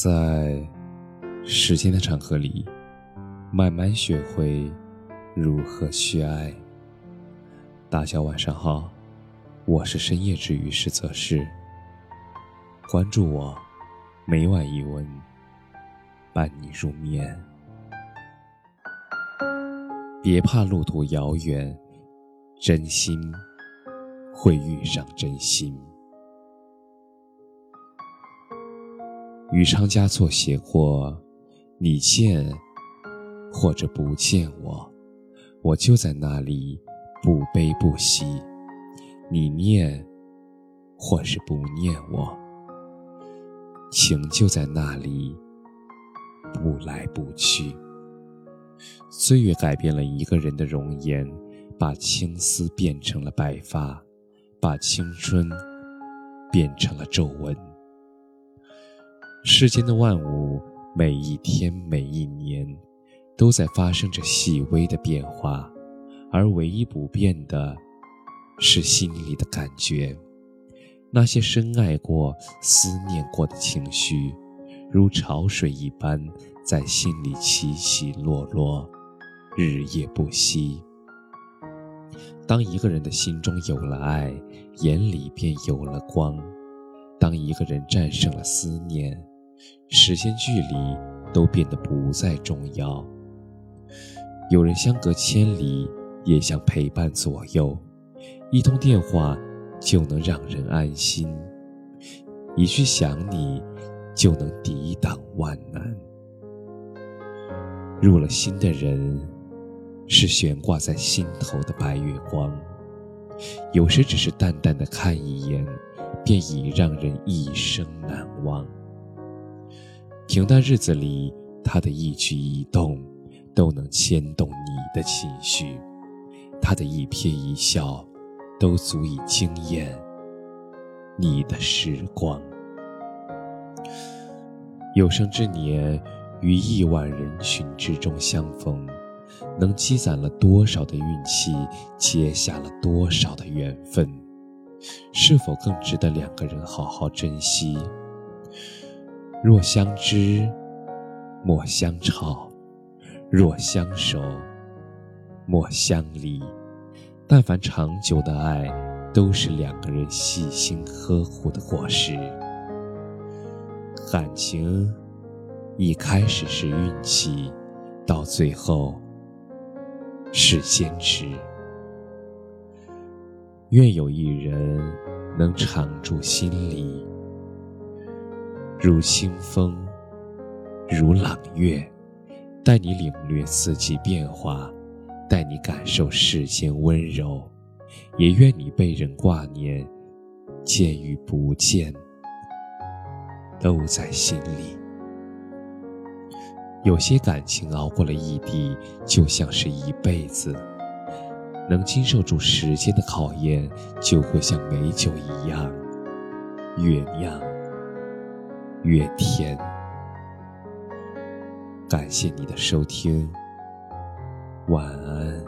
在时间的长河里，慢慢学会如何去爱。大家晚上好，我是深夜治愈师泽是。关注我，每晚一文，伴你入眠。别怕路途遥远，真心会遇上真心。与昌家作写过，你见或者不见我，我就在那里不悲不喜；你念或是不念我，情就在那里不来不去。岁月改变了一个人的容颜，把青丝变成了白发，把青春变成了皱纹。世间的万物，每一天每一年，都在发生着细微的变化，而唯一不变的，是心里的感觉。那些深爱过、思念过的情绪，如潮水一般在心里起起落落，日夜不息。当一个人的心中有了爱，眼里便有了光；当一个人战胜了思念，时间、距离都变得不再重要。有人相隔千里，也想陪伴左右。一通电话就能让人安心，一句想你就能抵挡万难。入了心的人，是悬挂在心头的白月光。有时只是淡淡的看一眼，便已让人一生难忘。平淡日子里，他的一举一动都能牵动你的情绪；他的一颦一笑，都足以惊艳你的时光。有生之年，于亿万人群之中相逢，能积攒了多少的运气，结下了多少的缘分？是否更值得两个人好好珍惜？若相知，莫相吵；若相守，莫相离。但凡长久的爱，都是两个人细心呵护的果实。感情一开始是运气，到最后是坚持。愿有一人能常驻心里。如清风，如朗月，带你领略四季变化，带你感受世间温柔。也愿你被人挂念，见与不见，都在心里。有些感情熬过了异地，就像是一辈子；能经受住时间的考验，就会像美酒一样，越酿。越甜。感谢你的收听，晚安。